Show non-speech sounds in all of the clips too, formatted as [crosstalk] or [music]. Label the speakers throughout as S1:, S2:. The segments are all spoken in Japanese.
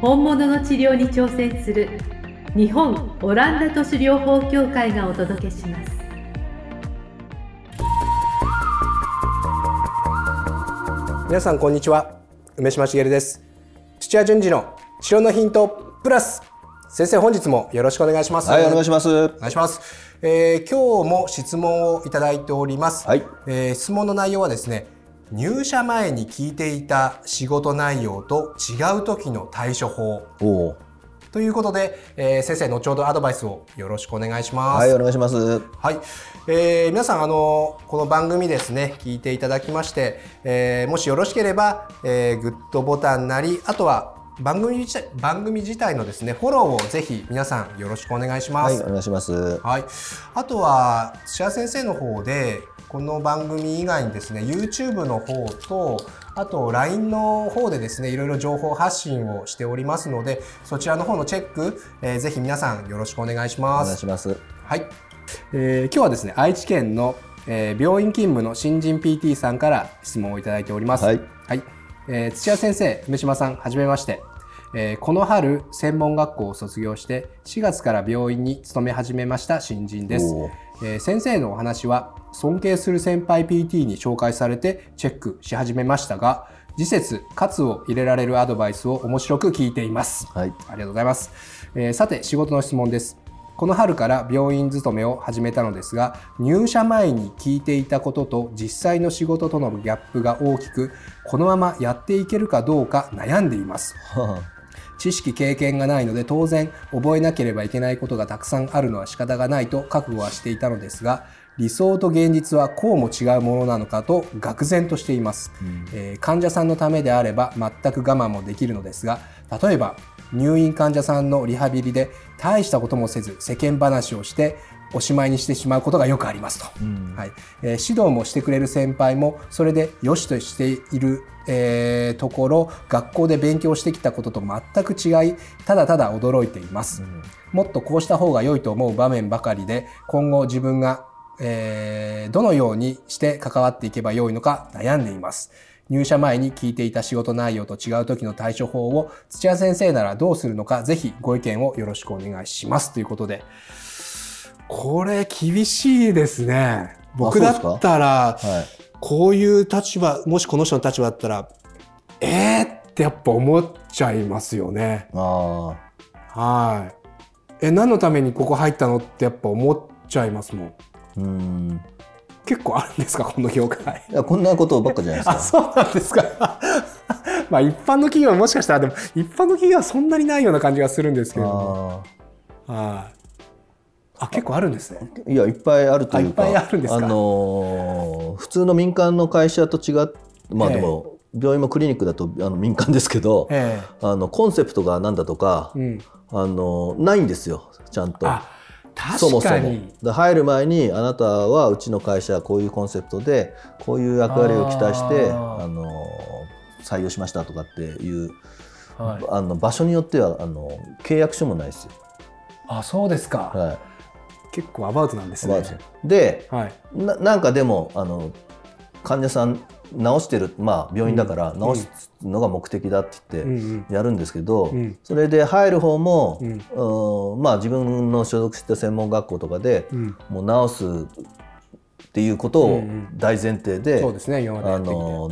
S1: 本物の治療に挑戦する日本オランダ都市療法協会がお届けします。
S2: 皆さんこんにちは。梅島茂です。土屋順次の治療のヒントプラス。先生本日もよろしくお願いします。
S3: はい、お願いします。
S2: お願いします、えー今日も質問をいただいております、
S3: はい。
S2: えー質問の内容はですね入社前に聞いていた仕事内容と違う時の対処法。ということで、えー先生後ほどアドバイスをよろしくお願いします
S3: はい、お願いします。
S2: はい、えー皆さんあのこの番組ですね聞いていただきまして、えーもしよろしければ、えーグッドボタンなりあとは番組自体番組自体のですねフォローをぜひ皆さんよろしくお願いしま
S3: はい、
S2: す。
S3: お願いします。
S2: はい、あとは土屋先生の方でこの番組以外にですね YouTube の方とあと LINE の方でですねいろいろ情報発信をしておりますのでそちらの方のチェック、えーぜひ皆さんよろしくお願いし
S3: お
S2: ます。
S3: 願いします。
S2: はい、えー今日はですね愛知県の、えー病院勤務の新人 PT さんから質問をいただいております。
S3: はい、
S2: えー土屋先生、梅島さん、はじめまして。えーこの春、専門学校を卒業して、4月から病院に勤め始めました新人です。えー先生のお話は、尊敬する先輩 PT に紹介されてチェックし始めましたが、次節、喝を入れられるアドバイスを面白く聞いています。
S3: はい、
S2: ありがとうございます。えーさて、仕事の質問です。この春から病院勤めを始めたのですが、入社前に聞いていたことと実際の仕事とのギャップが大きく、このままやっていけるかどうか悩んでいます。
S3: は
S2: 知識経験がないので当然覚えなければいけないことがたくさんあるのは仕方がないと覚悟はしていたのですが理想と現実はこうも違うものなのかと愕然としています、えー患者さんのためであれば全く我慢もできるのですが例えば入院患者さんのリハビリで大したこともせず世間話をしておしまいにしてしまうことがよくありますと。はい。えー指導もしてくれる先輩もそれで良しとしている、えーところ学校で勉強してきたことと全く違いただただ驚いています、もっとこうした方が良いと思う場面ばかりで今後自分が、えーどのようにして関わっていけばよいのか悩んでいます入社前に聞いていた仕事内容と違う時の対処法を土屋先生ならどうするのかぜひご意見をよろしくお願いしますということでこれ厳しいですね僕だったら
S3: はい。
S2: こういう立場もしこの人の立場だったらえーってやっぱ思っちゃいますよね
S3: あ
S2: はいえ何のためにここ入ったのってやっぱ思っちゃいますもん
S3: あ。うん。
S2: 結構あるんですかこの業界
S3: いや、こんなことばっかじゃないです
S2: あ
S3: か。
S2: そうなんですか [laughs] まあ一般の企業はもしかしたらでも一般の企業はそんなにないような感じがするんですけれどはいあ結構あるんですね
S3: あ。いや、いっぱいあるというか。
S2: あ
S3: のー普通の民間の会社と違っまあ
S2: ええ
S3: でも、病院もクリニックだとあの民間ですけど、
S2: え
S3: あのコンセプトが何だとか
S2: え、うん
S3: あのないんですよちゃんと。
S2: あ
S3: そもそも。で入る前にあなたはうちの会社はこういうコンセプトでこういう役割を期待して
S2: あ
S3: の採用しましたとかっていう、
S2: はい。
S3: あの場所によってはあの契約書もないですよ。
S2: あそうですか、
S3: はい。
S2: 結構アバウトなんですね。
S3: で
S2: はい。
S3: ななんかでもあの患者さん治してる、まあ、病院だから
S2: うん。
S3: 治すのが目的だって言って。やるんですけど、
S2: うん。
S3: それで入る方も、
S2: うん。
S3: うんまあ、自分の所属した専門学校とかで、
S2: うん。
S3: もう治すっていうことを大前提で、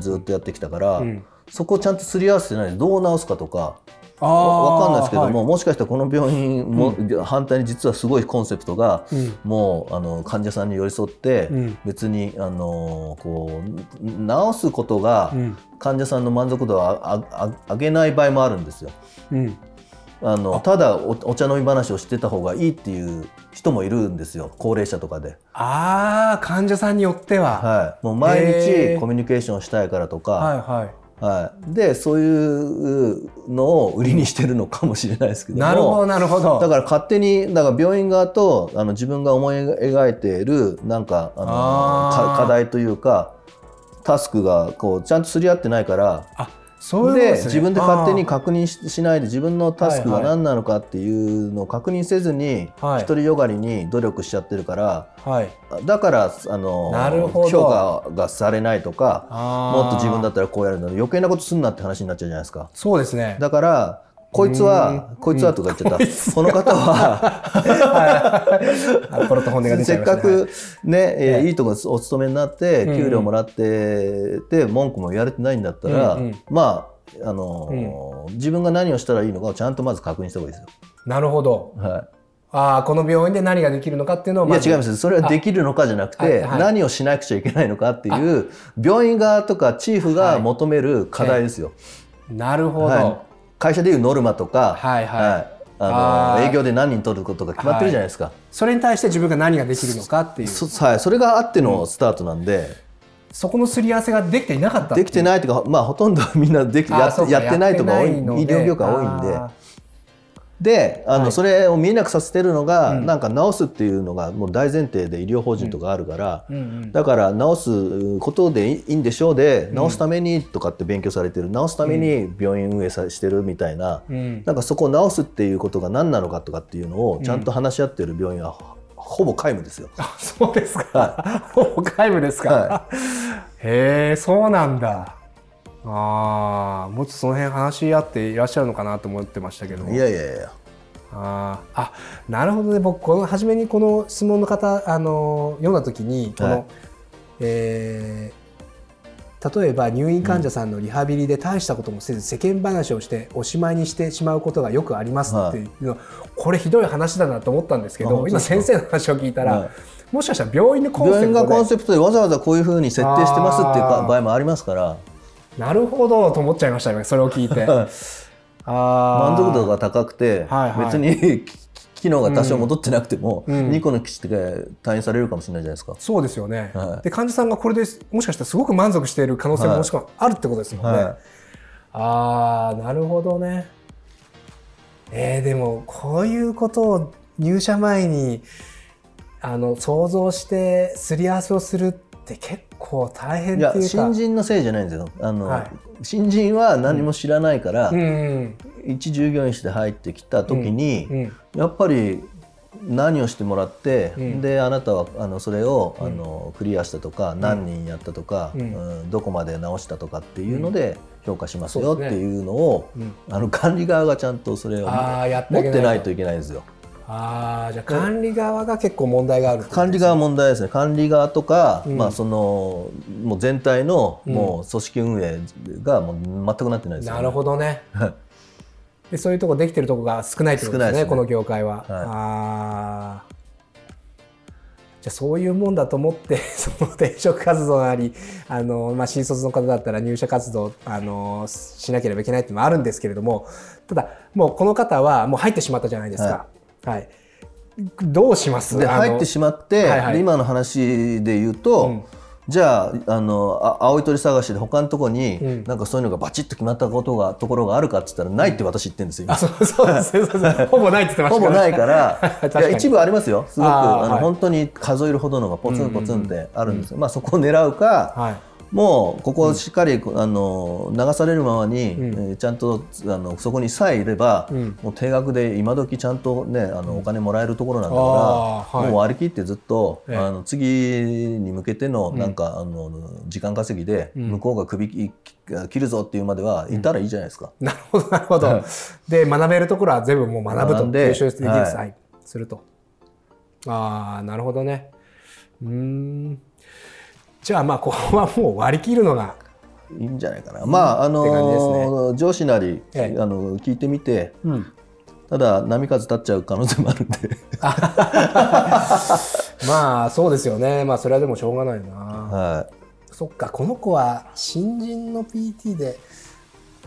S3: ずっとやってきたから、
S2: うん。
S3: そこをちゃんとすり合わせてないでどう治すかとか
S2: あ
S3: わわかんないですけども、
S2: はい。
S3: もしかしたらこの病院も、反対に実はすごいコンセプトが、
S2: うん。
S3: もうあの患者さんに寄り添って、
S2: うん。
S3: 別にあのこう治すことが
S2: うん。
S3: 患者さんの満足度をあああ上げない場合もあるんですよ。
S2: うん。
S3: あのただおお茶飲み話をしてた方がいいっていう人もいるんですよ。高齢者とかで、
S2: ああ患者さんによっては、
S3: はい、もう毎日コミュニケーションしたいからとか、
S2: はいはい
S3: はい、でそういうのを売りにしてるのかもしれないですけども。
S2: なるほどなるほど。
S3: だから勝手にだから病院側とあの自分が思い描いているなんかあの課題というかタスクがこうちゃんとすり合ってないから
S2: あそう
S3: で
S2: ね。
S3: 自分で勝手に確認ししないで自分のタスクが何なのかっていうのを確認せずに
S2: はい。
S3: 独りよがりに努力しちゃってるから
S2: はい。
S3: だからあの評価がされないとかもっと自分だったらこうやるの余計なことすんなって話になっちゃうじゃないですか。
S2: そうですね。
S3: だからこいつはこいつはとか言っちゃった、この方は
S2: あポロッと本音が出ちゃいましたね。
S3: せっかくね、えいいとこお勤めになって給料もらってて文句も言われてないんだったら、まああのー自分が何をしたらいいのかをちゃんとまず確認した方がいいですよ。
S2: なるほど。
S3: は
S2: ああこの病院で何ができるのかっていうのを
S3: い、いや違います。それはできるのかじゃなくて、何をしなくちゃいけないのかっていう病院側とかチーフが求める課題ですよ。
S2: なるほど、
S3: はい会社でいうノルマとか、
S2: はいはい。
S3: あ
S2: あー。
S3: の営業で何人取ることが決まってるじゃないですか。
S2: それに対して自分が何ができるのかっていう。そ
S3: そ [laughs] はい、それがあってのスタートなんで、
S2: このすり合わせができていなかった
S3: できてないというか、まあ、ほとんどみんなできややってないとか多い医療業界多いんで。
S2: あ
S3: であの、
S2: はい。
S3: それを見えなくさせてるのが、
S2: うん。
S3: なんか治すっていうのがもう大前提で医療法人とかあるから、
S2: ーうんうん。
S3: だから治すことでいいんでしょうで治すためにとかって勉強されてる。治すために病院運営さしてるみたいな、
S2: うん。
S3: なんかそこを治すっていうことが何なのかとかっていうのをちゃんと話し合ってる病院はほぼ皆無ですよ。
S2: あそうですか、[laughs] もう皆無ですか、
S3: は
S2: へえそうなんだああもうちょっとその辺話し合っていらっしゃるのかなと思ってましたけど
S3: いやいやいや。
S2: あーあなるほどね。僕この初めにこの質問の方あの読んだ時にこの、
S3: はい
S2: えー例えば入院患者さんのリハビリで大したこともせず世間話をしておしまいにしてしまうことがよくありますっていうのは、これひどい話だなと思ったんですけど今先生の話を聞いたら、
S3: はい。
S2: もしかしたら病院のコンセ
S3: 病院がコン
S2: プトで
S3: セプトでわざわざこういうふうに設定してますっていう場合もありますから
S2: なるほどと思っちゃいましたよそれを聞いて。[laughs]
S3: 満足度が高くて、
S2: はいはい
S3: 別に [laughs] 機能が多少戻ってなくても、
S2: うん
S3: 2個の基地で退院されるかもしれないじゃないですか。
S2: そうですよね、
S3: はい
S2: で患者さんがこれでもしかしたらすごく満足している可能性も
S3: はい
S2: もしくはあるってことですもんね。
S3: は
S2: ああなるほどね。えー、でもこういうことを入社前にあの想像してすり合わせをするって結構大変
S3: い、いや
S2: っていうか。
S3: 新人のせいじゃないんですよ。あの、
S2: はい。
S3: 新人は何も知らないから、
S2: うん。
S3: 一従業員して入ってきた時に、
S2: うん。
S3: やっぱり何をしてもらって、
S2: うん。
S3: であなたはあのそれを、
S2: うん。
S3: あのクリアしたとか、何人やったとか、
S2: うん。
S3: うんどこまで直したとかっていうので評価しますよっていうのを、
S2: うん。
S3: あの管理側がちゃんとそれを持ってないといけないんですよ。
S2: ああじゃあ管理側が結構問題があるってこと
S3: 管理側問題ですね。管理側とか、
S2: うん。
S3: まあ、そのもう全体の
S2: うん。
S3: もう組織運営がもう全くなってないですよ、
S2: なるほどね。
S3: は [laughs] い
S2: でそういうとこできてるとこが少ないってことですね
S3: ね。
S2: この業界は。
S3: はい。
S2: あー。じゃあそういうもんだと思って [laughs] その転職活動なりあの、まあ、新卒の方だったら入社活動あのしなければいけないっていうのもあるんですけれどもただもうこの方はもう入ってしまったじゃないですか。はい。どうします？
S3: で入ってしまって、
S2: はいはい。
S3: で今の話で言うと、
S2: うん。
S3: じゃああのあ青い鳥探しで他のところに、
S2: うん。
S3: なんかそういうのがバチッと決まったことがところがあるかって言ったらないって私言ってるんですよ。
S2: あそうそうですねそうです [laughs] ほぼないって言ってました
S3: ほぼないから [laughs] いや一部ありますよ。すごく
S2: あ
S3: の、
S2: はい。
S3: 本当に数えるほどのがポツンポツンってあるんですよ、まあ、そこを狙うか、
S2: はい
S3: もうここをしっかり、あの流されるままに、
S2: うん
S3: えーちゃんとあのそこにさえいれば、
S2: うん
S3: もう定額で今時ちゃんとねあのお金もらえるところなんだ
S2: あ
S3: から、
S2: ーはい
S3: もう割り切ってずっと、
S2: ええ
S3: あの次に向けてのなんか、あの時間稼ぎで、
S2: うん
S3: 向こうが首き切るぞっていうまではいたらいいじゃないですか。
S2: なるほどなるほど。で学べるところは全部もう学ぶと吸収できる
S3: はい
S2: はいすると。ああなるほどね。うーん。じゃあまあここはもう割り切るのが
S3: いいんじゃないかな。まああの上司なり、
S2: ええ
S3: あの聞いてみて、
S2: うん
S3: ただ波風立っちゃう可能性もあるんで、[laughs]
S2: まあそうですよね。まあそれはでもしょうがないな。
S3: は
S2: そっかこの子は新人の PT で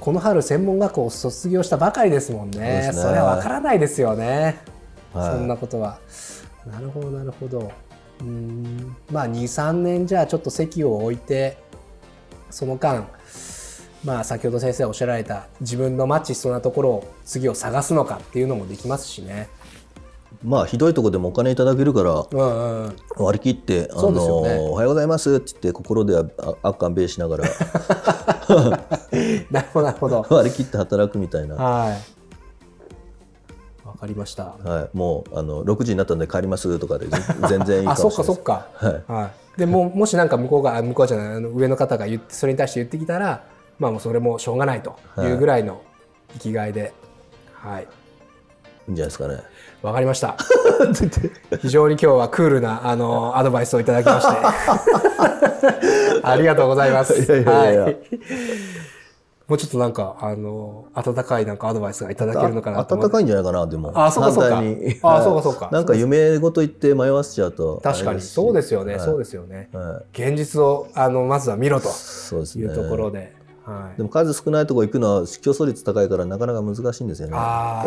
S2: この春専門学校を卒業したばかりですもんね。
S3: ね
S2: それはわからないですよね。
S3: い、はい、
S2: そんなことは。なるほどなるほど。うーんまあ23年じゃあちょっと席を置いてその間まあ先ほど先生おっしゃられた自分のマッチしそうなところを次を探すのかっていうのもできますしね。
S3: まあひどいとこでもお金いただけるから
S2: うんうんうん、
S3: 割り切って「あ
S2: そうですよね
S3: のおはようございます」って言って心ではああっかんべいしながら
S2: なるほどなるほど。[laughs]
S3: 割り切って働くみたいな、
S2: はい。わかりました。
S3: はい、もうあの6時になったんで帰りますとかでぜ全然いいか
S2: あ、そっ
S3: もしれないです [laughs]
S2: かそっか。
S3: はい
S2: はい。でももしなんか向こうがあ向こうじゃないあの上の方が言ってそれに対して言ってきたら、まあもうそれもしょうがないというぐらいの生きがいで、はい。
S3: いいんじゃないですかね。
S2: わかりました。[laughs] 非常に今日はクールなあのアドバイスをいただきまして、[laughs] ありがとうございます。
S3: いやいやいや
S2: はい。もうちょっとなんかあの温かいなんかアドバイスがいただけるのかなと思って。
S3: 暖かいんじゃないかなでも。
S2: あそうかそうか。あ
S3: はい
S2: そうかそうか。[laughs]
S3: なんか夢ごと言って迷わせちゃうと
S2: 確かに。そうですよね、そうですすよね。
S3: はい。
S2: 現実をあのまずは見ろと
S3: そうですね。
S2: いうところで、はい。
S3: で。も数少ないところ行くのは競争率高いからなかなか難しいんですよね。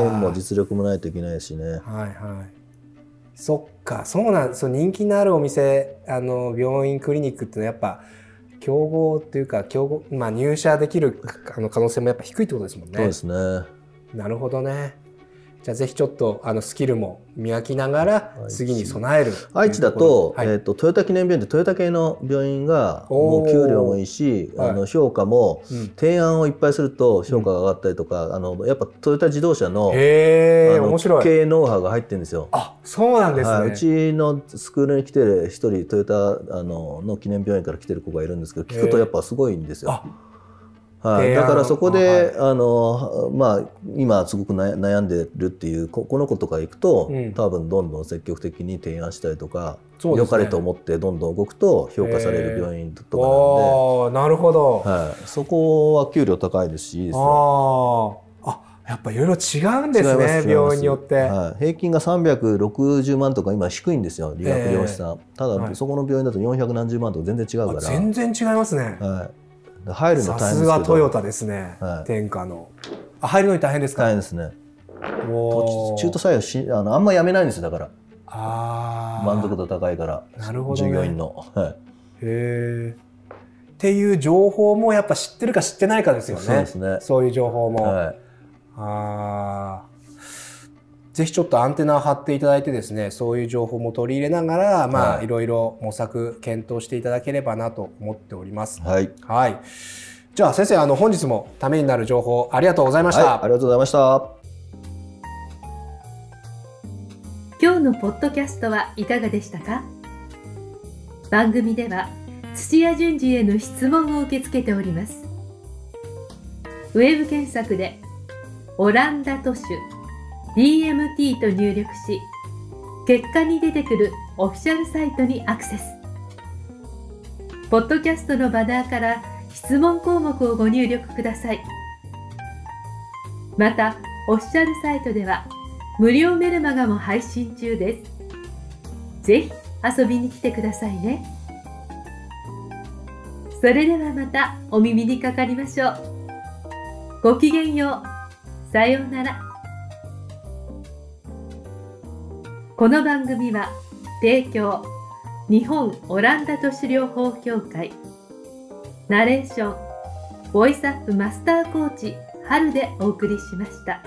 S3: 縁も実力もないといけないしね。
S2: はいはい。そっか、そうなん、そう人気のあるお店、あの病院クリニックってのはやっぱ競合っていうか競合、まあ入社できるあの可能性もやっぱ低いってことですもんね。
S3: そうですね
S2: なるほどね。じゃあぜひちょっとあのスキルも磨きながら次に備える
S3: 愛知だ
S2: と
S3: えー、とトヨタ記念病院ってトヨタ系の病院がもう給料もいいし、
S2: はい
S3: あの評価も
S2: うん
S3: 提案をいっぱいすると評価が上がったりとか、あのやっぱトヨタ自動車の
S2: へえ面白い。
S3: 経営ノウハウが入ってるんですよ。
S2: あそうなんですね。
S3: はい、うちのスクールに来てる一人トヨタあのの記念病院から来てる子がいるんですけど聞くとやっぱすごいんですよ。
S2: あ
S3: はい、だからそこで、あのまあ、今すごく悩悩んでるっていうここの子とか行くと、
S2: うん。
S3: 多分どんどん積極的に提案したりとか、
S2: ね。
S3: 良かれと思ってどんどん動くと評価される病院とか
S2: おー。なるほど。
S3: なんで、はい、そこは給料高いですしいいですよ。
S2: あやっぱいろいろ違うんですね、病院によって。
S3: はい、平均が360万とか今低いんですよ理学療師さん、ただ、
S2: はい。
S3: そこの病院だと400何十万とか全然違う
S2: あ
S3: から。
S2: 全然違いますね。
S3: はい、入るの
S2: さす
S3: 大変ですけど。
S2: がトヨタですね、
S3: はい。
S2: 天下の。あ、入るのに大変ですか？
S3: 大変ですね。中途採用しあのあんま辞めないんですよだから。
S2: あー。
S3: 満足度高いから
S2: なるほどね。
S3: 従業員の、はい、
S2: へえ。っていう情報もやっぱ知ってるか知ってないかですよね。
S3: そうですね。
S2: そういう情報も。
S3: はい、
S2: あーぜひちょっとアンテナを張っていただいてですねそういう情報も取り入れながら、まあ、
S3: はい
S2: いろいろ模索検討していただければなと思っております。
S3: はい
S2: はい。じゃあ先生あの本日もためになる情報ありがとうございました。
S3: はい、ありがとうございました
S1: 今日のポッドキャストはいかがでしたか？番組では土屋順次への質問を受け付けておりますウェブ検索で「オランダ都市 DMT」と入力し結果に出てくるオフィシャルサイトにアクセスポッドキャストのバナーから質問項目をご入力くださいまたオフィシャルサイトでは無料メルマガも配信中です。ぜひ遊びに来てくださいね。それではまたお耳にかかりましょう。ごきげんよう。さようなら。この番組は提供日本オランダ都市療法協会ナレーションボイスアップマスターコーチ春でお送りしました。